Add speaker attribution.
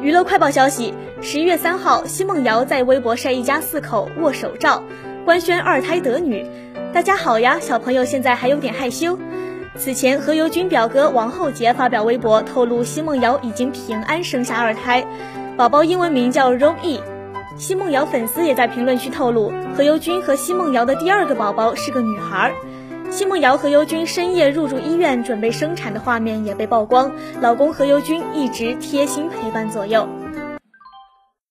Speaker 1: 娱乐快报消息：十一月三号，奚梦瑶在微博晒一家四口握手照，官宣二胎得女。大家好呀，小朋友现在还有点害羞。此前，何猷君表哥王厚杰发表微博透露，奚梦瑶已经平安生下二胎，宝宝英文名叫 Roe。奚梦瑶粉丝也在评论区透露，何猷君和奚梦瑶的第二个宝宝是个女孩。奚梦瑶和尤军深夜入住医院准备生产的画面也被曝光，老公何猷君一直贴心陪伴左右。